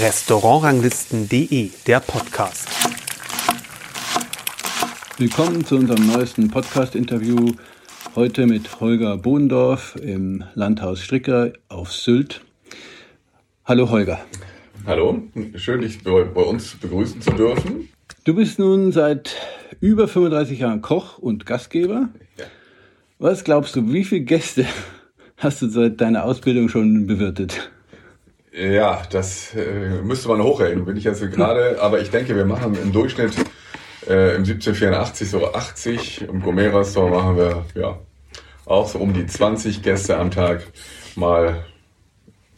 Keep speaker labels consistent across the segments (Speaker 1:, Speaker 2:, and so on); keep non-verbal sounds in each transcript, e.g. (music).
Speaker 1: Restaurantranglisten.de, der Podcast.
Speaker 2: Willkommen zu unserem neuesten Podcast-Interview. Heute mit Holger Bohndorf im Landhaus Stricker auf Sylt. Hallo Holger.
Speaker 3: Hallo, schön dich bei uns begrüßen zu dürfen.
Speaker 2: Du bist nun seit über 35 Jahren Koch und Gastgeber. Ja. Was glaubst du, wie viele Gäste hast du seit deiner Ausbildung schon bewirtet?
Speaker 3: Ja, das äh, müsste man hochrechnen, bin ich jetzt gerade. (laughs) Aber ich denke, wir machen im Durchschnitt äh, im 1784 so 80. Im Gourmet-Restaurant machen wir ja auch so um die 20 Gäste am Tag. Mal,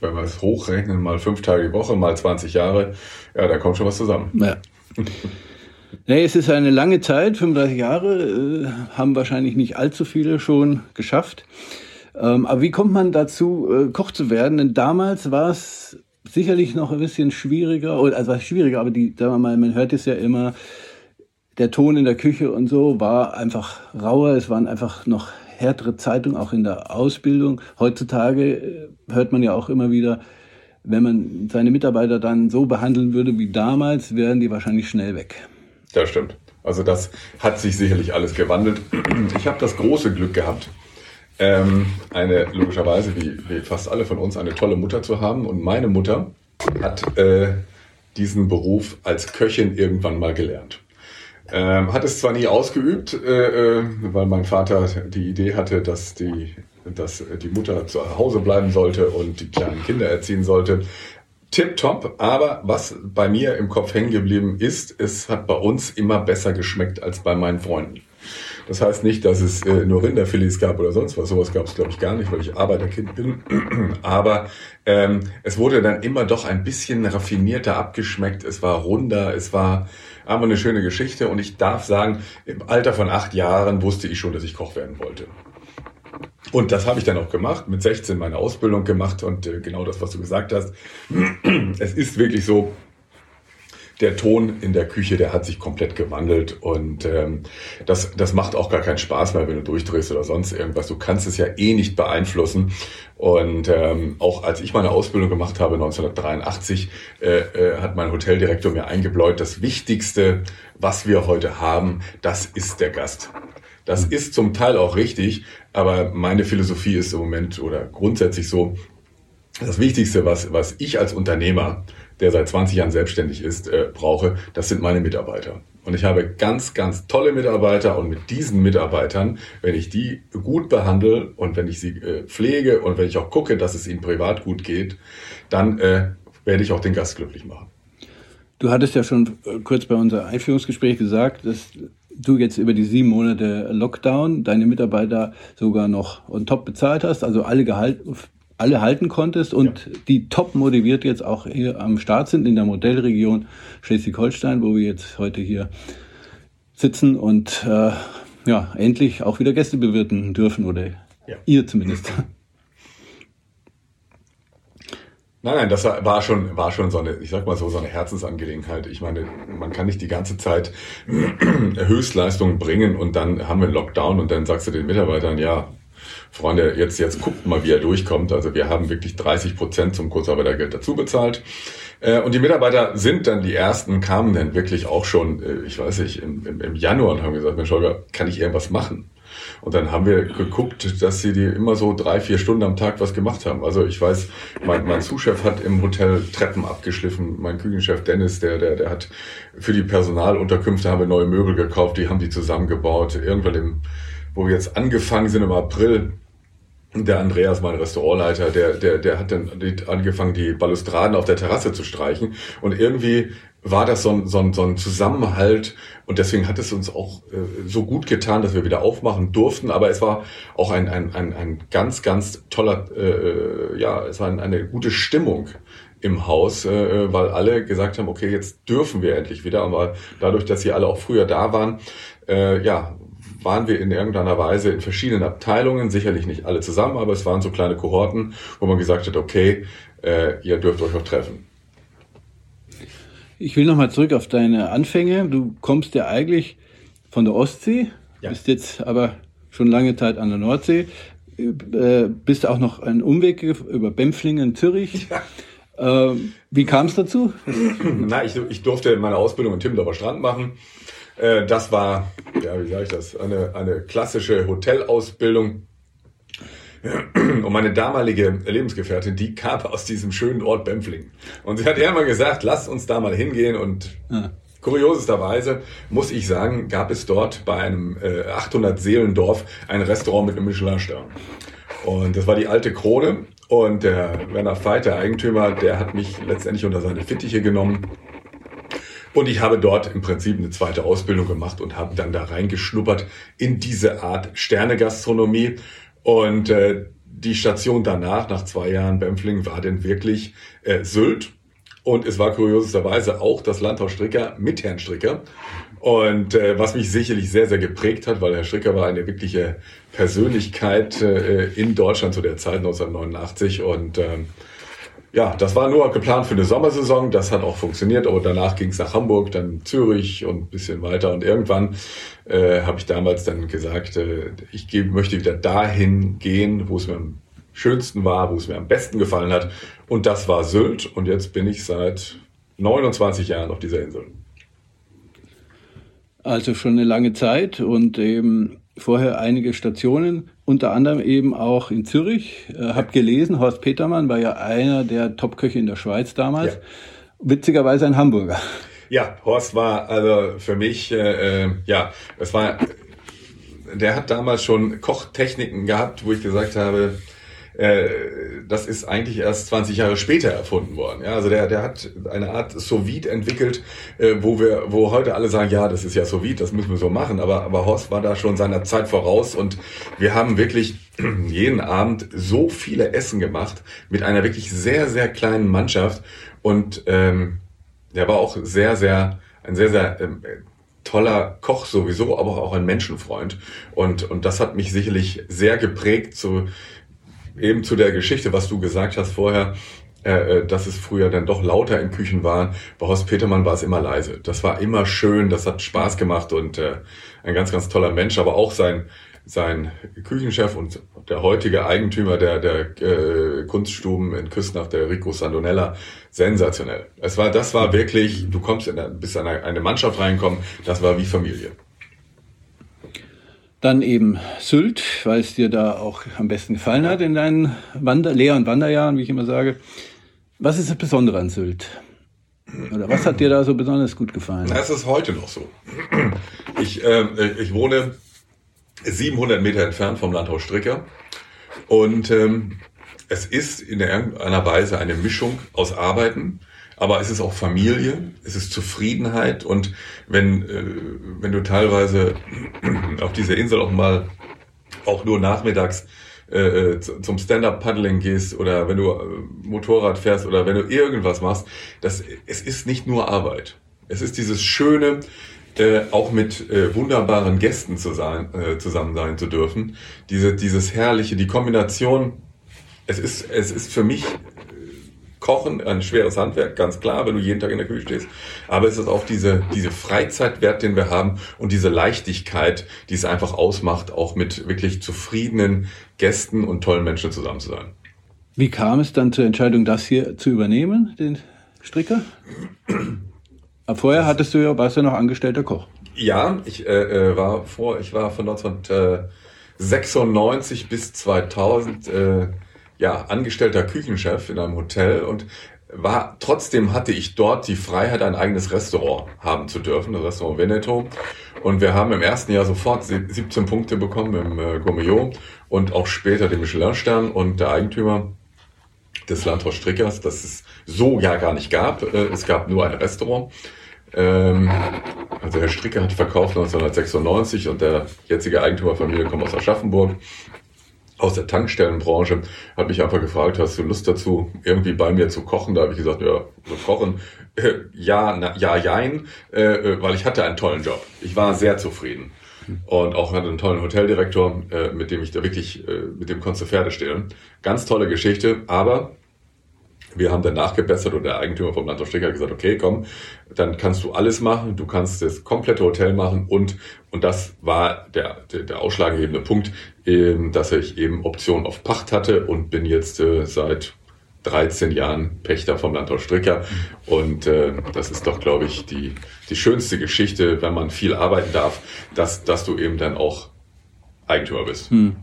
Speaker 3: wenn wir es hochrechnen, mal fünf Tage die Woche, mal 20 Jahre. Ja, da kommt schon was zusammen. Ja.
Speaker 2: Nee, es ist eine lange Zeit, 35 Jahre, äh, haben wahrscheinlich nicht allzu viele schon geschafft. Ähm, aber wie kommt man dazu, äh, Koch zu werden? Denn damals war es sicherlich noch ein bisschen schwieriger, oder also schwieriger, aber die, sagen wir mal, man hört es ja immer, der Ton in der Küche und so war einfach rauer, es waren einfach noch härtere Zeitungen, auch in der Ausbildung. Heutzutage äh, hört man ja auch immer wieder, wenn man seine Mitarbeiter dann so behandeln würde wie damals, wären die wahrscheinlich schnell weg.
Speaker 3: Das stimmt. Also das hat sich sicherlich alles gewandelt. Ich habe das große Glück gehabt, ähm, eine, logischerweise, wie, wie fast alle von uns, eine tolle Mutter zu haben. Und meine Mutter hat äh, diesen Beruf als Köchin irgendwann mal gelernt. Ähm, hat es zwar nie ausgeübt, äh, äh, weil mein Vater die Idee hatte, dass die, dass die Mutter zu Hause bleiben sollte und die kleinen Kinder erziehen sollte. Tipptopp, aber was bei mir im Kopf hängen geblieben ist, es hat bei uns immer besser geschmeckt als bei meinen Freunden. Das heißt nicht, dass es äh, nur Rinderfilets gab oder sonst was. Sowas gab es, glaube ich, gar nicht, weil ich Arbeiterkind bin. (clears throat) Aber ähm, es wurde dann immer doch ein bisschen raffinierter abgeschmeckt. Es war runder, es war aber eine schöne Geschichte. Und ich darf sagen, im Alter von acht Jahren wusste ich schon, dass ich Koch werden wollte. Und das habe ich dann auch gemacht, mit 16 meine Ausbildung gemacht und äh, genau das, was du gesagt hast. (clears throat) Es ist wirklich so, der Ton in der Küche, der hat sich komplett gewandelt und ähm, das, das macht auch gar keinen Spaß mehr, wenn du durchdrehst oder sonst irgendwas. Du kannst es ja eh nicht beeinflussen. Und ähm, auch als ich meine Ausbildung gemacht habe, 1983, äh, äh, hat mein Hoteldirektor mir eingebläut, das Wichtigste, was wir heute haben, das ist der Gast. Das ist zum Teil auch richtig, aber meine Philosophie ist im Moment oder grundsätzlich so, das Wichtigste, was, was ich als Unternehmer der seit 20 Jahren selbstständig ist, äh, brauche, das sind meine Mitarbeiter. Und ich habe ganz, ganz tolle Mitarbeiter und mit diesen Mitarbeitern, wenn ich die gut behandle und wenn ich sie äh, pflege und wenn ich auch gucke, dass es ihnen privat gut geht, dann äh, werde ich auch den Gast glücklich machen.
Speaker 2: Du hattest ja schon äh, kurz bei unserem Einführungsgespräch gesagt, dass du jetzt über die sieben Monate Lockdown deine Mitarbeiter sogar noch on top bezahlt hast, also alle Gehalt, alle halten konntest und ja. die top motiviert jetzt auch hier am Start sind in der Modellregion Schleswig-Holstein, wo wir jetzt heute hier sitzen und äh, ja, endlich auch wieder Gäste bewirten dürfen oder ja. ihr zumindest.
Speaker 3: Nein, nein, das war schon, war schon so eine, ich sag mal so, so eine Herzensangelegenheit. Ich meine, man kann nicht die ganze Zeit (clears throat) Höchstleistungen bringen und dann haben wir einen Lockdown und dann sagst du den Mitarbeitern, ja, Freunde, jetzt, jetzt guckt mal, wie er durchkommt. Also wir haben wirklich 30 Prozent zum Kurzarbeitergeld dazu bezahlt. Äh, und die Mitarbeiter sind dann die ersten, kamen dann wirklich auch schon, äh, ich weiß nicht, im, im, im Januar und haben gesagt, Mensch Holger, kann ich irgendwas machen? Und dann haben wir geguckt, dass sie die immer so drei, vier Stunden am Tag was gemacht haben. Also ich weiß, mein, mein Zuschef hat im Hotel Treppen abgeschliffen. Mein Küchenchef Dennis, der, der, der hat für die Personalunterkünfte haben wir neue Möbel gekauft, die haben die zusammengebaut. Irgendwann im wo wir jetzt angefangen sind im April, der Andreas, mein Restaurantleiter, der, der, der hat dann angefangen, die Balustraden auf der Terrasse zu streichen. Und irgendwie war das so ein, so ein, so ein Zusammenhalt. Und deswegen hat es uns auch äh, so gut getan, dass wir wieder aufmachen durften. Aber es war auch ein, ein, ein, ein ganz, ganz toller, äh, ja, es war eine gute Stimmung im Haus, äh, weil alle gesagt haben, okay, jetzt dürfen wir endlich wieder. Aber dadurch, dass sie alle auch früher da waren, äh, ja, waren wir in irgendeiner Weise in verschiedenen Abteilungen, sicherlich nicht alle zusammen, aber es waren so kleine Kohorten, wo man gesagt hat, okay, äh, ihr dürft euch auch treffen.
Speaker 2: Ich will nochmal zurück auf deine Anfänge. Du kommst ja eigentlich von der Ostsee, ja. bist jetzt aber schon lange Zeit an der Nordsee. äh, bist auch noch einen Umweg über Bempflingen, Zürich. Ja. Ähm, wie kam es dazu? (laughs)
Speaker 3: Na, ich, ich durfte meine Ausbildung in Timmendorfer Strand machen. Äh, das war, ja, wie sage ich das, eine, eine klassische Hotelausbildung. Und meine damalige Lebensgefährtin, die kam aus diesem schönen Ort Bempfling. Und sie hat immer gesagt, lass uns da mal hingehen. Und ja. kuriosesterweise muss ich sagen, gab es dort bei einem äh, 800 Seelendorf ein Restaurant mit einem Michelin-Stern. Und das war die alte Krone. Und der Werner Veit, der Eigentümer, der hat mich letztendlich unter seine Fittiche genommen. Und ich habe dort im Prinzip eine zweite Ausbildung gemacht und habe dann da reingeschnuppert in diese Art Sternegastronomie. Und äh, die Station danach, nach zwei Jahren Bempfling, war denn wirklich äh, Sylt. Und es war kurioserweise auch das Landhaus Stricker mit Herrn Stricker. Und äh, was mich sicherlich sehr, sehr geprägt hat, weil Herr Stricker war eine wirkliche Persönlichkeit äh, in Deutschland zu der Zeit 1989. Und äh, ja, das war nur geplant für eine Sommersaison. Das hat auch funktioniert. Aber danach ging es nach Hamburg, dann Zürich und ein bisschen weiter. Und irgendwann äh, habe ich damals dann gesagt, äh, ich geh, möchte wieder dahin gehen, wo es mir am schönsten war, wo es mir am besten gefallen hat. Und das war Sylt. Und jetzt bin ich seit 29 Jahren auf dieser Insel.
Speaker 2: Also schon eine lange Zeit und eben vorher einige Stationen, unter anderem eben auch in Zürich. Äh, hab gelesen, Horst Petermann war ja einer der Topköche in der Schweiz damals. Ja. Witzigerweise ein Hamburger.
Speaker 3: Ja, Horst war also für mich, äh, äh ja, es war, der hat damals schon Kochtechniken gehabt, wo ich gesagt habe, äh, das ist eigentlich erst 20 Jahre später erfunden worden. Ja, also der, der hat eine Art sous entwickelt, äh, wo wir, wo heute alle sagen, ja, das ist ja sous das müssen wir so machen. Aber, aber Horst war da schon seiner Zeit voraus und wir haben wirklich (clears throat) jeden Abend so viele Essen gemacht mit einer wirklich sehr, sehr kleinen Mannschaft und ähm, der war auch sehr, sehr, ein sehr, sehr ähm, toller Koch sowieso, aber auch ein Menschenfreund. Und, und das hat mich sicherlich sehr geprägt, so eben zu der Geschichte, was du gesagt hast vorher, äh, äh, dass es früher dann doch lauter in Küchen waren. Bei Horst Petermann war es immer leise. Das war immer schön, das hat Spaß gemacht und äh, ein ganz, ganz toller Mensch, aber auch sein, sein Küchenchef und der heutige Eigentümer der, der Kunststuben in Küstnacht, der Rico Sandonella, sensationell. Es war, das war wirklich, du kommst in eine, bist in eine Mannschaft reinkommen, das war wie Familie.
Speaker 2: Dann eben Sylt, weil es dir da auch am besten gefallen hat in deinen Wander Lehr- und Wanderjahren, wie ich immer sage. Was ist das Besondere an Sylt? Oder was hat dir da so besonders gut gefallen?
Speaker 3: Es ist heute noch so. Ich, äh, ich wohne 700 Meter entfernt vom Landhaus Stricker und ähm, es ist in irgendeiner Weise eine Mischung aus Arbeiten, aber es ist auch Familie, es ist Zufriedenheit und wenn, äh, wenn du teilweise (clears throat) auf dieser Insel auch mal auch nur nachmittags äh, äh zum Stand-up-Paddling gehst oder wenn du äh, Motorrad fährst oder wenn du irgendwas machst, das, es ist nicht nur Arbeit. Es ist dieses schöne, äh, auch mit äh, wunderbaren Gästen zu sein, äh, zusammen sein zu dürfen. Diese, dieses herrliche, die Kombination. Es ist, es ist für mich Kochen, ein schweres Handwerk, ganz klar, wenn du jeden Tag in der Küche stehst. Aber es ist auch diese, diese Freizeitwert, den wir haben und diese Leichtigkeit, die es einfach ausmacht, auch mit wirklich zufriedenen Gästen und tollen Menschen zusammen zu sein.
Speaker 2: Wie kam es dann zur Entscheidung, das hier zu übernehmen, den Stricker? Aber vorher hattest du ja, warst du ja noch angestellter Koch.
Speaker 3: Ja, ich äh, äh war vor, ich war von 1996 bis 2000 äh, ja, angestellter Küchenchef in einem Hotel und war, trotzdem hatte ich dort die Freiheit, ein eigenes Restaurant haben zu dürfen, das Restaurant Veneto. Und wir haben im ersten Jahr sofort 17 Punkte bekommen im äh, Gourmillot und auch später den Michelin-Stern und der Eigentümer des Landhaus Strickers, das es so ja gar nicht gab. Äh, es gab nur ein Restaurant. Ähm, also Herr Stricker hat verkauft 1996 und der jetzige Eigentümerfamilie kommt aus Aschaffenburg aus der Tankstellenbranche, hat mich einfach gefragt, hast du Lust dazu, irgendwie bei mir zu kochen? Da habe ich gesagt, ja, so kochen, äh, ja, na, ja, jein, äh, äh, weil ich hatte einen tollen Job. Ich war sehr zufrieden. Und auch hatte einen tollen Hoteldirektor, äh, mit dem ich da wirklich, äh, mit dem konntest du Pferde stehlen. Ganz tolle Geschichte, aber Wir haben dann nachgebessert und der Eigentümer vom Landhaus Stricker hat gesagt, okay, komm, dann kannst du alles machen, du kannst das komplette Hotel machen und, und das war der, der, der ausschlaggebende Punkt, eben, dass ich eben Option auf Pacht hatte und bin jetzt äh, seit 13 Jahren Pächter vom Landhaus Stricker. Und äh, das ist doch, glaube ich, die, die schönste Geschichte, wenn man viel arbeiten darf, dass, dass du eben dann auch Eigentümer bist. Hm.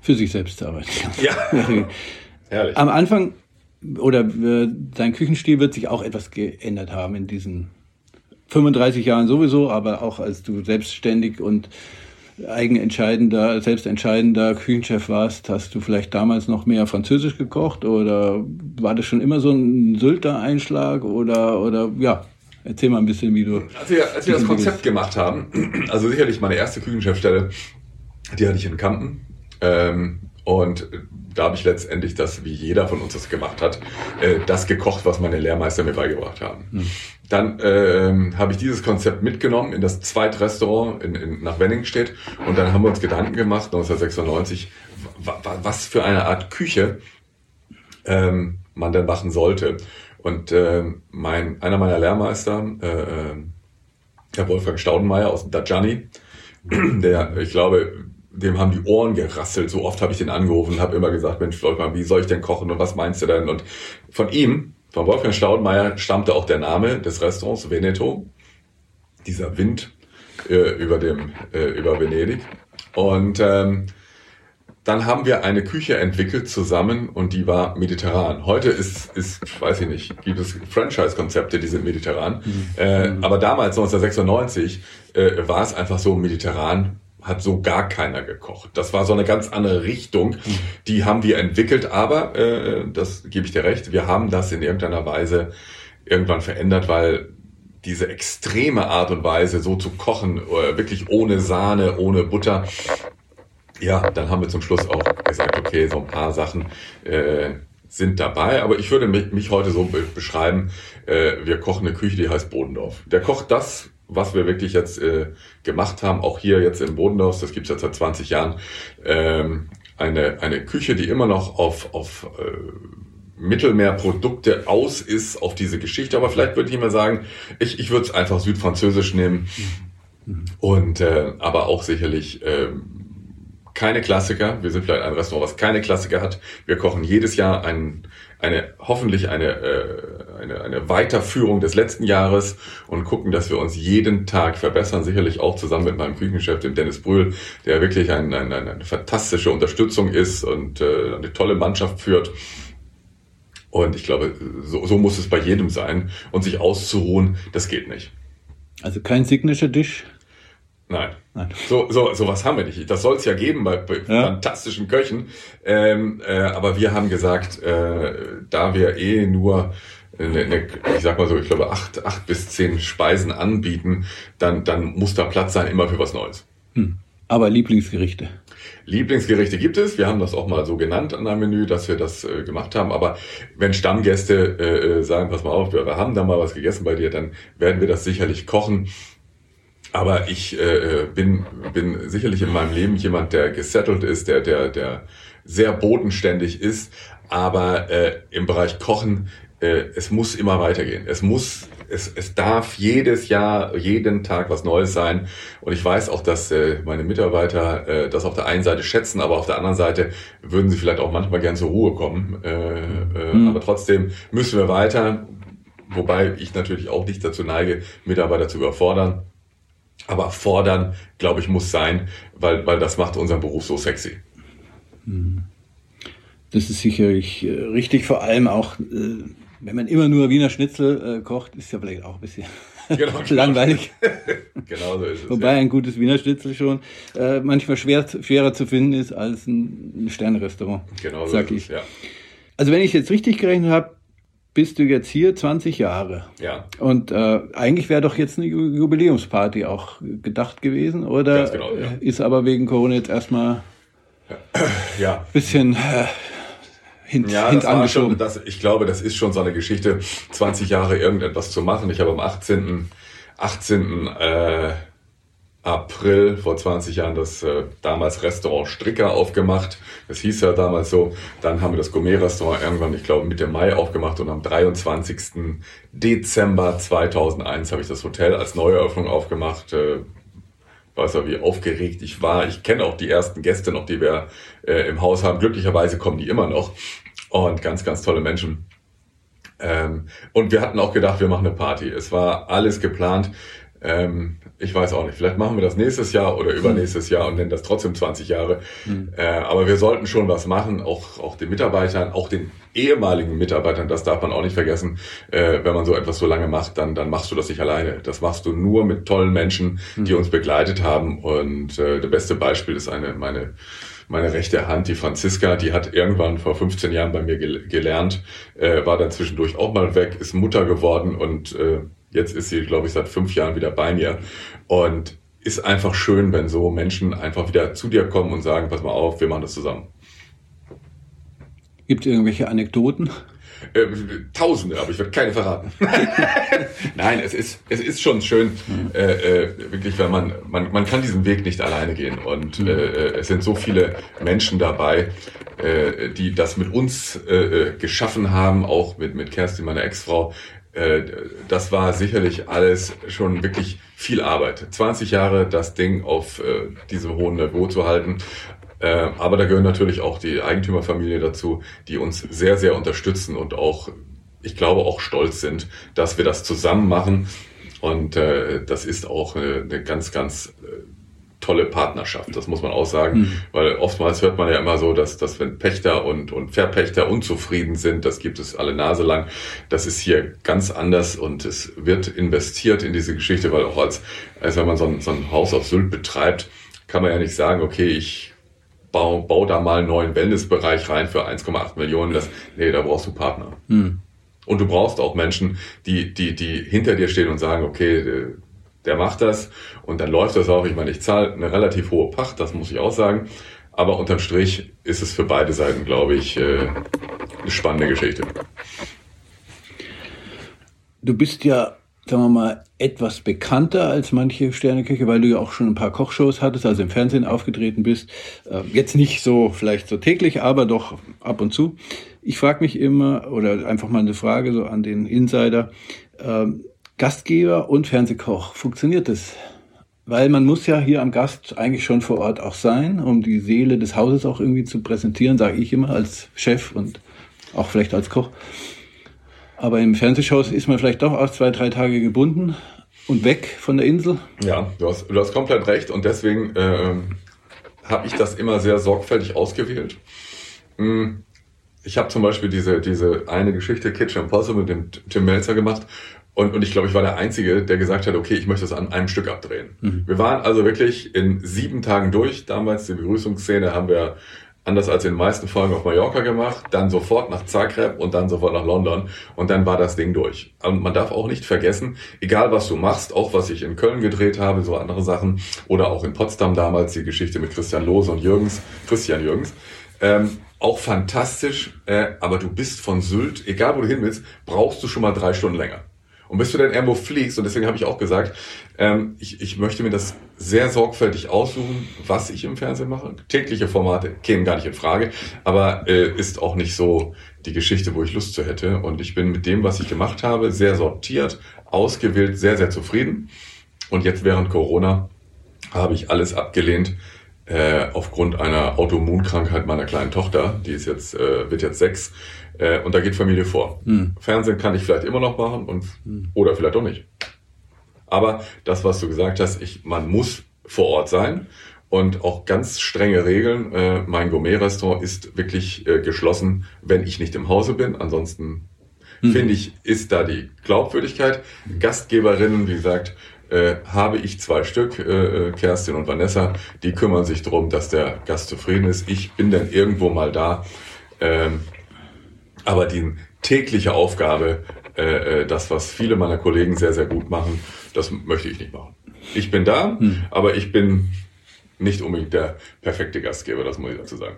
Speaker 2: Für sich selbst arbeiten.
Speaker 3: Ja, (laughs) herrlich.
Speaker 2: Am Anfang oder äh, dein Küchenstil wird sich auch etwas geändert haben in diesen 35 Jahren sowieso, aber auch als du selbstständig und eigenentscheidender, selbstentscheidender Küchenchef warst, hast du vielleicht damals noch mehr Französisch gekocht oder war das schon immer so ein Sylter-Einschlag oder, oder ja, erzähl mal ein bisschen, wie du.
Speaker 3: Als wir, als wir das Konzept gemacht haben, (clears throat) also sicherlich meine erste Küchenchefstelle, die hatte ich in Kampen. Ähm, und da habe ich letztendlich das, wie jeder von uns das gemacht hat, äh, das gekocht, was meine Lehrmeister mir beigebracht haben. Mhm. Dann äh, habe ich dieses Konzept mitgenommen in das Zweitrestaurant in, in, nach Wenningstedt und dann haben wir uns Gedanken gemacht, 1996, was für eine Art Küche ähm, man denn machen sollte. Und äh, mein, einer meiner Lehrmeister, äh, äh Herr Wolfgang Staudenmeier aus Dajani, (clears throat) der, ich glaube, dem haben die Ohren gerasselt. So oft habe ich den angerufen und habe immer gesagt, Mensch, Wolfgang, wie soll ich denn kochen und was meinst du denn? Und von ihm, von Wolfgang Staudenmeier, stammte auch der Name des Restaurants Veneto. Dieser Wind äh, über dem äh, über Venedig. Und ähm, dann haben wir eine Küche entwickelt zusammen und die war mediterran. Heute ist, ist weiß ich nicht, gibt es Franchise-Konzepte, die sind mediterran. Mhm. Äh, aber damals, 1996, äh, war es einfach so mediterran hat so gar keiner gekocht. Das war so eine ganz andere Richtung. Die haben wir entwickelt, aber äh, das gebe ich dir recht, wir haben das in irgendeiner Weise irgendwann verändert, weil diese extreme Art und Weise, so zu kochen, äh, wirklich ohne Sahne, ohne Butter, ja, dann haben wir zum Schluss auch gesagt, okay, so ein paar Sachen äh, sind dabei, aber ich würde mich, mich heute so beschreiben, äh, wir kochen eine Küche, die heißt Bodendorf. Der kocht das, was wir wirklich jetzt äh, gemacht haben, auch hier jetzt im Bodendorf, das gibt's jetzt seit 20 Jahren, ähm, eine, eine Küche, die immer noch auf, auf äh, Mittelmeerprodukte aus ist, auf diese Geschichte. Aber vielleicht würde ich mal sagen, ich, ich würde es einfach südfranzösisch nehmen. Und äh, aber auch sicherlich äh, keine Klassiker. Wir sind vielleicht ein Restaurant, was keine Klassiker hat. Wir kochen jedes Jahr einen eine hoffentlich eine, äh, eine, eine Weiterführung des letzten Jahres und gucken, dass wir uns jeden Tag verbessern. Sicherlich auch zusammen mit meinem Küchenchef, dem Dennis Brühl, der wirklich ein, ein, eine fantastische Unterstützung ist und äh, eine tolle Mannschaft führt. Und ich glaube, so, so muss es bei jedem sein. Und sich auszuruhen, das geht nicht.
Speaker 2: Also kein Signature Dish?
Speaker 3: Nein. Nein. So, so, so was haben wir nicht. Das soll es ja geben bei, bei ja. fantastischen Köchen. Ähm, äh, aber wir haben gesagt, äh, da wir eh nur eine, eine, ich sag mal so, ich glaube, acht, acht bis zehn Speisen anbieten, dann, dann muss da Platz sein immer für was Neues.
Speaker 2: Hm. Aber Lieblingsgerichte?
Speaker 3: Lieblingsgerichte gibt es. Wir haben das auch mal so genannt an einem Menü, dass wir das äh, gemacht haben. Aber wenn Stammgäste äh, äh sagen, pass mal auf, wir haben da mal was gegessen bei dir, dann werden wir das sicherlich kochen. Aber ich äh, bin, bin sicherlich in meinem Leben jemand, der gesettelt ist, der, der, der sehr bodenständig ist. Aber äh, im Bereich Kochen, äh, es muss immer weitergehen. Es muss, es, es darf jedes Jahr, jeden Tag was Neues sein. Und ich weiß auch, dass äh, meine Mitarbeiter äh, das auf der einen Seite schätzen, aber auf der anderen Seite würden sie vielleicht auch manchmal gern zur Ruhe kommen. Äh, äh, mhm. Aber trotzdem müssen wir weiter. Wobei ich natürlich auch nicht dazu neige, Mitarbeiter zu überfordern. Aber fordern, glaube ich, muss sein, weil, weil das macht unseren Beruf so sexy.
Speaker 2: Hm. Das ist sicherlich äh, richtig, vor allem auch, äh, wenn man immer nur Wiener Schnitzel äh, kocht, ist ja vielleicht auch ein bisschen (laughs) genau, (laughs) langweilig. (laughs) genau so ist es. Wobei ja. ein gutes Wiener Schnitzel schon äh, manchmal schwer, schwerer zu finden ist als ein, Sternrestaurant. Genau so sag ich. Es, ja. Also wenn ich jetzt richtig gerechnet habe, bist du jetzt hier 20 Jahre.
Speaker 3: Ja.
Speaker 2: Und äh, eigentlich wäre doch jetzt eine Jubiläumsparty auch gedacht gewesen, oder? Genau, ja. Ist aber wegen Corona jetzt erstmal
Speaker 3: ja.
Speaker 2: bisschen äh, hint,
Speaker 3: ja, hint das schon, das, ich glaube, das ist schon so eine Geschichte, 20 Jahre irgendetwas zu machen. Ich habe am 18. 18. Äh, April vor 20 Jahren das äh, damals Restaurant Stricker aufgemacht. Das hieß ja damals so. Dann haben wir das Gourmet-Restaurant irgendwann, ich glaube, Mitte Mai aufgemacht und am 23. Dezember 2001 habe ich das Hotel als Neueröffnung aufgemacht. Äh, weiß ja, wie aufgeregt ich war. Ich kenne auch die ersten Gäste noch, die wir äh, im Haus haben. Glücklicherweise kommen die immer noch. Und ganz, ganz tolle Menschen. Ähm, und wir hatten auch gedacht, wir machen eine Party. Es war alles geplant. Ähm, ich weiß auch nicht, vielleicht machen wir das nächstes Jahr oder übernächstes Jahr und nennen das trotzdem 20 Jahre. Mhm. Äh, aber wir sollten schon was machen, auch, auch den Mitarbeitern, auch den ehemaligen Mitarbeitern, das darf man auch nicht vergessen. Äh, wenn man so etwas so lange macht, dann, dann machst du das nicht alleine. Das machst du nur mit tollen Menschen, die mhm. uns begleitet haben. Und äh, das beste Beispiel ist eine, meine, meine rechte Hand, die Franziska, die hat irgendwann vor 15 Jahren bei mir gelernt, äh, war dann zwischendurch auch mal weg, ist Mutter geworden und äh, Jetzt ist sie, glaube ich, seit fünf Jahren wieder bei mir. Und ist einfach schön, wenn so Menschen einfach wieder zu dir kommen und sagen, pass mal auf, wir machen das zusammen.
Speaker 2: Gibt es irgendwelche Anekdoten?
Speaker 3: Äh, Tausende, aber ich werde keine verraten. (laughs) Nein, es ist, es ist schon schön, mhm. äh, äh, wirklich, weil man, man, man kann diesen Weg nicht alleine gehen. Und mhm. äh, es sind so viele Menschen dabei, äh, die das mit uns äh, äh geschaffen haben, auch mit, mit Kerstin, meiner Ex-Frau, äh, das war sicherlich alles schon wirklich viel Arbeit. 20 Jahre das Ding auf äh, diesem hohen Niveau zu halten. Äh, aber da gehören natürlich auch die Eigentümerfamilie dazu, die uns sehr, sehr unterstützen und auch, ich glaube, auch stolz sind, dass wir das zusammen machen. Und äh, das ist auch äh, eine ganz, ganz äh, tolle Partnerschaft, das muss man auch sagen, mhm. weil oftmals hört man ja immer so, dass, dass wenn Pächter und, und Verpächter unzufrieden sind, das gibt es alle Nase lang, das ist hier ganz anders und es wird investiert in diese Geschichte, weil auch als, als wenn man so ein, so ein Haus auf Sylt betreibt, kann man ja nicht sagen, okay, ich bau, bau da mal einen neuen Wellnessbereich rein für 1,8 Millionen, das, nee, da brauchst du Partner. Mhm. Und du brauchst auch Menschen, die, die, die hinter dir stehen und sagen, okay, der macht das und dann läuft das auch. Ich meine, ich zahle eine relativ hohe Pacht, das muss ich auch sagen. Aber unterm Strich ist es für beide Seiten, glaube ich, äh, eine spannende Geschichte.
Speaker 2: Du bist ja, sagen wir mal, etwas bekannter als manche Sterneküche, weil du ja auch schon ein paar Kochshows hattest, also im Fernsehen aufgetreten bist. Äh, jetzt nicht so vielleicht so täglich, aber doch ab und zu. Ich frage mich immer, oder einfach mal eine Frage so an den Insider, ähm, Gastgeber und Fernsehkoch. Funktioniert das? Weil man muss ja hier am Gast eigentlich schon vor Ort auch sein, um die Seele des Hauses auch irgendwie zu präsentieren, sage ich immer als Chef und auch vielleicht als Koch. Aber im Fernsehshows ist man vielleicht doch auch zwei, drei Tage gebunden und weg von der Insel.
Speaker 3: Ja, du hast, du hast komplett recht und deswegen äh, habe ich das immer sehr sorgfältig ausgewählt. Hm, ich habe zum Beispiel diese, diese eine Geschichte Kitchen Impossible mit dem Tim Melzer gemacht und, und ich glaube, ich war der Einzige, der gesagt hat, okay, ich möchte das an einem Stück abdrehen. Mhm. Wir waren also wirklich in sieben Tagen durch. Damals die Begrüßungsszene haben wir anders als in den meisten Folgen auf Mallorca gemacht, dann sofort nach Zagreb und dann sofort nach London und dann war das Ding durch. Und man darf auch nicht vergessen, egal was du machst, auch was ich in Köln gedreht habe, so andere Sachen oder auch in Potsdam damals die Geschichte mit Christian Lohse und Jürgens, Christian Jürgens, ähm, auch fantastisch, äh, aber du bist von Sylt, egal wo du hin willst, brauchst du schon mal drei Stunden länger. Und bis du dann irgendwo fliegst, und deswegen habe ich auch gesagt, ähm, ich, ich möchte mir das sehr sorgfältig aussuchen, was ich im Fernsehen mache. Tägliche Formate kämen gar nicht in Frage, aber äh, ist auch nicht so die Geschichte, wo ich Lust zu hätte. Und ich bin mit dem, was ich gemacht habe, sehr sortiert, ausgewählt, sehr, sehr zufrieden. Und jetzt während Corona habe ich alles abgelehnt, äh, aufgrund einer Autoimmunkrankheit meiner kleinen Tochter, die ist jetzt, äh, wird jetzt sechs, äh, und da geht Familie vor. Hm. Fernsehen kann ich vielleicht immer noch machen und, hm. oder vielleicht auch nicht. Aber das, was du gesagt hast, ich, man muss vor Ort sein und auch ganz strenge Regeln. Äh, mein Gourmet-Restaurant ist wirklich äh, geschlossen, wenn ich nicht im Hause bin. Ansonsten hm. finde ich, ist da die Glaubwürdigkeit. Gastgeberinnen, wie gesagt, äh, habe ich zwei Stück, äh, äh, Kerstin und Vanessa, die kümmern sich darum, dass der Gast zufrieden ist. Ich bin dann irgendwo mal da. Ähm, aber die tägliche Aufgabe, äh, äh, das, was viele meiner Kollegen sehr, sehr gut machen, das möchte ich nicht machen. Ich bin da, hm. aber ich bin nicht unbedingt der perfekte Gastgeber, das muss ich dazu sagen.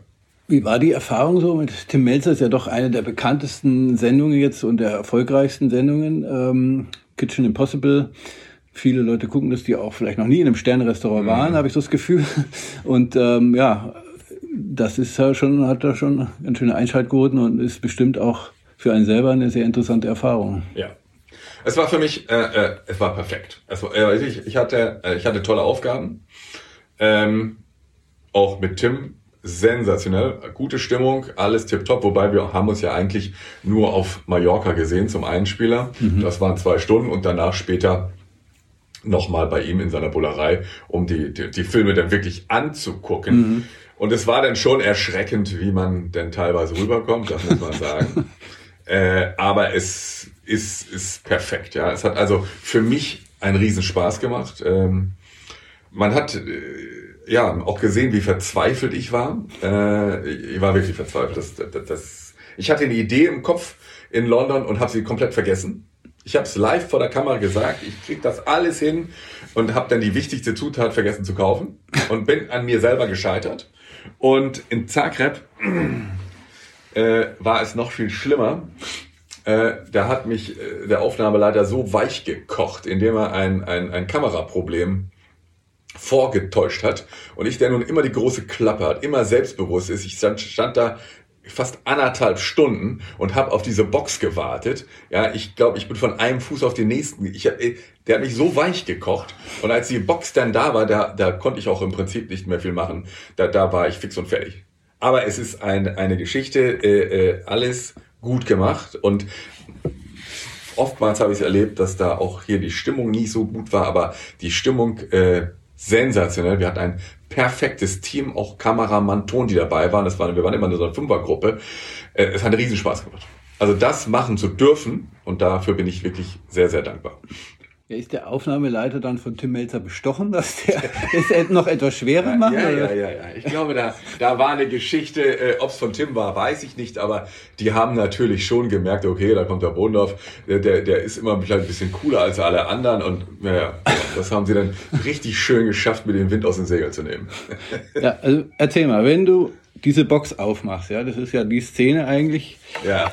Speaker 2: Wie war die Erfahrung so mit Tim Melzer? Ist ja doch eine der bekanntesten Sendungen jetzt und der erfolgreichsten Sendungen. Ähm, Kitchen Impossible viele Leute gucken dass die auch vielleicht noch nie in einem Sternrestaurant waren, mhm. habe ich so das Gefühl. Und ähm, ja, das ist ja schon, hat da schon ganz schöne Einschaltquoten und ist bestimmt auch für einen selber eine sehr interessante Erfahrung.
Speaker 3: Ja. Es war für mich, äh, äh, es war perfekt. Also, äh, ich, ich, hatte, äh, ich hatte tolle Aufgaben. Ähm, auch mit Tim sensationell, gute Stimmung, alles tipptopp, wobei wir haben uns ja eigentlich nur auf Mallorca gesehen zum Einspieler. Mhm. Das waren zwei Stunden und danach später nochmal bei ihm in seiner Bullerei, um die, die, die Filme dann wirklich anzugucken. Mhm. Und es war dann schon erschreckend, wie man denn teilweise rüberkommt, das muss man sagen. (laughs) äh, aber es ist, ist perfekt, ja. Es hat also für mich einen Riesenspaß gemacht. Ähm, man hat äh, ja auch gesehen, wie verzweifelt ich war. Äh, ich war wirklich verzweifelt. Das, das, das, ich hatte eine Idee im Kopf in London und habe sie komplett vergessen. Ich habe es live vor der Kamera gesagt, ich krieg das alles hin und habe dann die wichtigste Zutat vergessen zu kaufen und bin an mir selber gescheitert. Und in Zagreb äh, war es noch viel schlimmer. Äh, da hat mich äh, der Aufnahmeleiter so weich gekocht, indem er ein, ein, ein Kameraproblem vorgetäuscht hat und ich, der nun immer die große Klappe hat, immer selbstbewusst ist, ich stand, stand da fast anderthalb Stunden und habe auf diese Box gewartet. Ja, ich glaube, ich bin von einem Fuß auf den nächsten. Ich, äh, der hat mich so weich gekocht. Und als die Box dann da war, da, da konnte ich auch im Prinzip nicht mehr viel machen. Da, da war ich fix und fertig. Aber es ist ein, eine Geschichte, äh, äh, alles gut gemacht und oftmals habe ich es erlebt, dass da auch hier die Stimmung nie so gut war, aber die Stimmung äh, sensationell. Wir hatten ein perfektes Team, auch Kameramann, Ton, die dabei waren. Das waren wir waren immer in so einer Fünfergruppe. Äh, es hat einen Riesenspaß gemacht. Also das machen zu dürfen und dafür bin ich wirklich sehr, sehr dankbar.
Speaker 2: Ja, ist der Aufnahmeleiter dann von Tim Melzer bestochen, dass der (laughs) es noch etwas schwerer macht?
Speaker 3: Ja, ja, ja, ja. Ich glaube, da, da war eine Geschichte, äh, ob es von Tim war, weiß ich nicht, aber die haben natürlich schon gemerkt, okay, da kommt der Bodendorf, der, der, der ist immer ein bisschen cooler als alle anderen und ja, das haben sie dann richtig schön geschafft, mit dem Wind aus den Segeln zu nehmen.
Speaker 2: Ja, also erzähl mal, wenn du diese Box aufmachst, ja, das ist ja die Szene eigentlich.
Speaker 3: Ja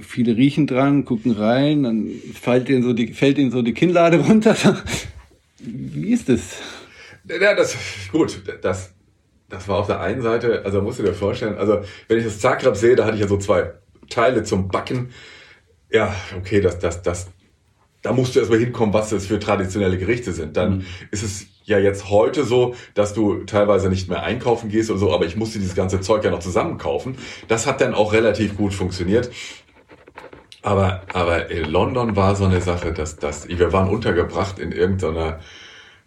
Speaker 2: viele riechen dran, gucken rein, dann fällt ihnen so die, fällt ihnen so die Kinnlade (laughs) runter. Wie ist das?
Speaker 3: Ja, das, gut, das, das war auf der einen Seite, also musst du dir vorstellen, also wenn ich das Zagreb sehe, da hatte ich ja so zwei Teile zum Backen. Ja, okay, das, das, das, da musst du erstmal hinkommen, was das für traditionelle Gerichte sind. Dann mhm. ist es ja jetzt heute so, dass du teilweise nicht mehr einkaufen gehst oder so, aber ich musste dieses ganze Zeug ja noch zusammenkaufen. Das hat dann auch relativ gut funktioniert. Aber, aber London war so eine Sache, dass, dass wir waren untergebracht in irgendeiner,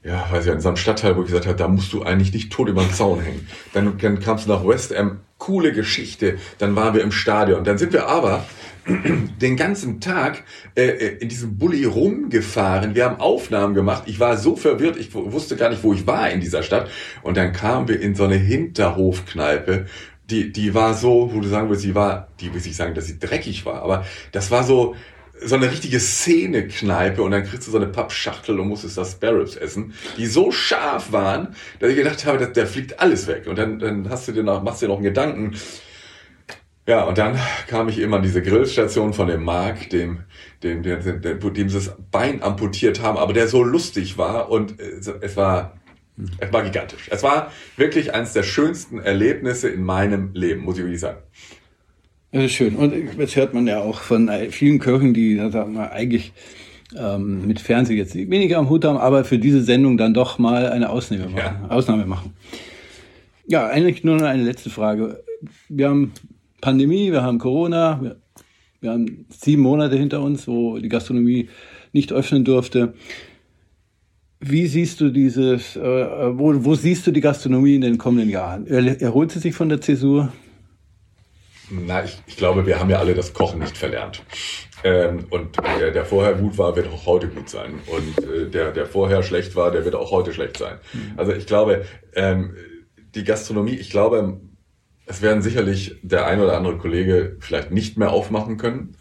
Speaker 3: ja, weiß ich, in so einem Stadtteil, wo ich gesagt habe, da musst du eigentlich nicht tot über den Zaun hängen. Dann, dann kamst du nach West Ham, coole Geschichte, dann waren wir im Stadion. Dann sind wir aber (clears throat) den ganzen Tag äh, äh, in diesem Bulli rumgefahren. Wir haben Aufnahmen gemacht. Ich war so verwirrt, ich wusste gar nicht, wo ich war in dieser Stadt. Und dann kamen wir in so eine Hinterhofkneipe die, die war so, wo du sagen würdest, die war, die will ich sagen, dass sie dreckig war, aber das war so, so eine richtige Szene-Kneipe und dann kriegst du so eine Pappschachtel und musstest das Sparrows essen, die so scharf waren, dass ich gedacht habe, da, fliegt alles weg. Und dann, dann hast du dir noch, machst dir noch einen Gedanken. Ja, und dann kam ich eben an diese Grillstation von dem Mark, dem, dem, dem, dem, dem, dem sie das Bein amputiert haben, aber der so lustig war und es war es war gigantisch. Es war wirklich eines der schönsten Erlebnisse in meinem Leben, muss ich wirklich sagen.
Speaker 2: Das ist schön. Und jetzt hört man ja auch von vielen Köchen, die sagen wir, eigentlich ähm, mit Fernsehen jetzt weniger am Hut haben, aber für diese Sendung dann doch mal eine Ausnahme machen. Ja. Ausnahme machen. Ja, eigentlich nur noch eine letzte Frage. Wir haben Pandemie, wir haben Corona, wir, wir haben sieben Monate hinter uns, wo die Gastronomie nicht öffnen durfte. Wie siehst du dieses, äh, wo, wo siehst du die Gastronomie in den kommenden Jahren? Erholt sie sich von der Zäsur?
Speaker 3: Na, ich, ich glaube, wir haben ja alle das Kochen nicht verlernt. Ähm, und der, der vorher gut war, wird auch heute gut sein. Und äh, der, der vorher schlecht war, der wird auch heute schlecht sein. Mhm. Also ich glaube, ähm, die Gastronomie, ich glaube, es werden sicherlich der ein oder andere Kollege vielleicht nicht mehr aufmachen können.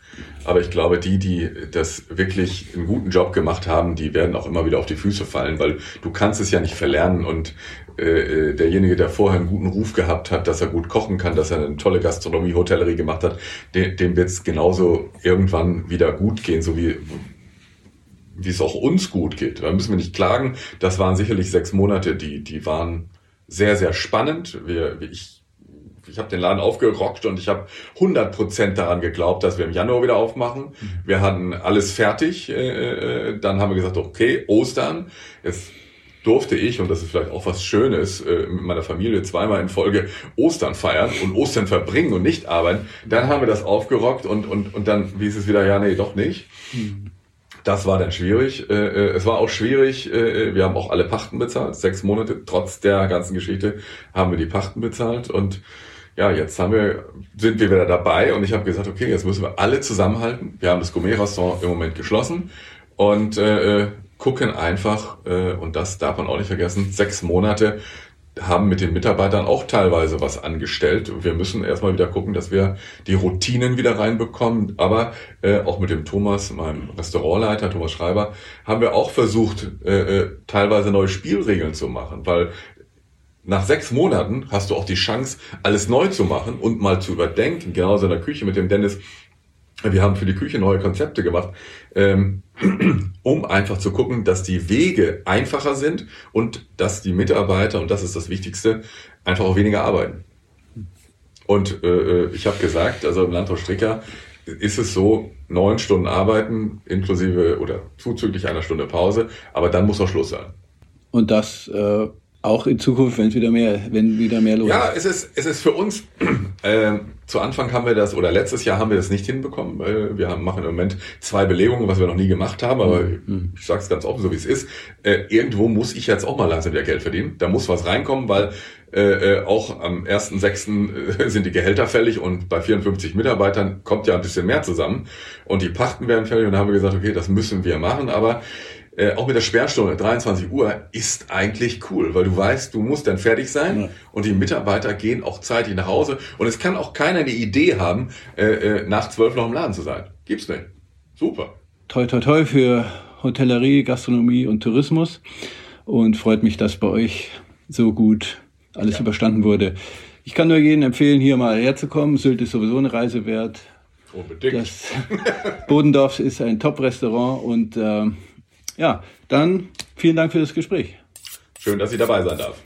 Speaker 3: Aber ich glaube, die, die das wirklich einen guten Job gemacht haben, die werden auch immer wieder auf die Füße fallen, weil du kannst es ja nicht verlernen und äh, derjenige, der vorher einen guten Ruf gehabt hat, dass er gut kochen kann, dass er eine tolle Gastronomie, Hotellerie gemacht hat, dem, dem wird es genauso irgendwann wieder gut gehen, so wie wie es auch uns gut geht. Da müssen wir nicht klagen. Das waren sicherlich sechs Monate, die, die waren sehr, sehr spannend. Wir, ich ich habe den Laden aufgerockt und ich habe 100% daran geglaubt, dass wir im Januar wieder aufmachen. Wir hatten alles fertig. Äh, äh, dann haben wir gesagt, okay, Ostern. Jetzt durfte ich, und das ist vielleicht auch was Schönes, äh, mit meiner Familie zweimal in Folge Ostern feiern und Ostern verbringen und nicht arbeiten. Dann haben wir das aufgerockt und, und, und dann ist es wieder, ja, nee, doch nicht. Das war dann schwierig. Äh, äh, es war auch schwierig. Äh, wir haben auch alle Pachten bezahlt. Sechs Monate, trotz der ganzen Geschichte, haben wir die Pachten bezahlt. Und ja, jetzt haben wir, sind wir wieder dabei. Und ich habe gesagt, okay, jetzt müssen wir alle zusammenhalten. Wir haben das Gourmet-Restaurant im Moment geschlossen. Und äh, gucken einfach, äh, und das darf man auch nicht vergessen, sechs Monate haben mit den Mitarbeitern auch teilweise was angestellt. Wir müssen erstmal wieder gucken, dass wir die Routinen wieder reinbekommen. Aber äh, auch mit dem Thomas, meinem Restaurantleiter, Thomas Schreiber, haben wir auch versucht, äh, äh, teilweise neue Spielregeln zu machen, weil nach sechs Monaten hast du auch die Chance, alles neu zu machen und mal zu überdenken. Genauso in der Küche mit dem Dennis. Wir haben für die Küche neue Konzepte gemacht, ähm, (clears throat) um einfach zu gucken, dass die Wege einfacher sind und dass die Mitarbeiter, und das ist das Wichtigste, einfach auch weniger arbeiten. Und äh, ich habe gesagt, also im Landhaus Stricker ist es so, neun Stunden arbeiten, inklusive oder zuzüglich einer Stunde Pause, aber dann muss auch Schluss sein.
Speaker 2: Und das äh, auch in Zukunft, wenn es wieder mehr, wenn wieder mehr los
Speaker 3: Ja, es ist, es ist für uns, (clears throat) äh, zu Anfang haben wir das, oder letztes Jahr haben wir das nicht hinbekommen. Äh, wir haben, machen im Moment zwei Belegungen, was wir noch nie gemacht haben, aber
Speaker 2: Mhm.
Speaker 3: ich sage es ganz offen, so wie es ist. Äh, irgendwo muss ich jetzt auch mal langsam wieder Geld verdienen. Da muss was reinkommen, weil äh, äh, auch am 1.6. sind die Gehälter fällig und bei 54 Mitarbeitern kommt ja ein bisschen mehr zusammen. Und die Pachten werden fällig und dann haben wir gesagt, okay, das müssen wir machen, aber äh, auch mit der Sperrstunde, 23 Uhr, ist eigentlich cool, weil du weißt, du musst dann fertig sein
Speaker 2: Ja.
Speaker 3: und die Mitarbeiter gehen auch zeitig nach Hause und es kann auch keiner die Idee haben, äh, äh, nach zwölf noch im Laden zu sein. Gibt's nicht. Super.
Speaker 2: toi toi toi für Hotellerie, Gastronomie und Tourismus und freut mich, dass bei euch so gut alles überstanden wurde. Ich kann nur jedem empfehlen, hier mal herzukommen. Sylt ist sowieso eine Reise wert.
Speaker 3: Unbedingt.
Speaker 2: Das (laughs) Bodendorf ist ein Top-Restaurant und ähm, ja, dann vielen Dank für das Gespräch.
Speaker 3: Schön, dass ich dabei sein darf.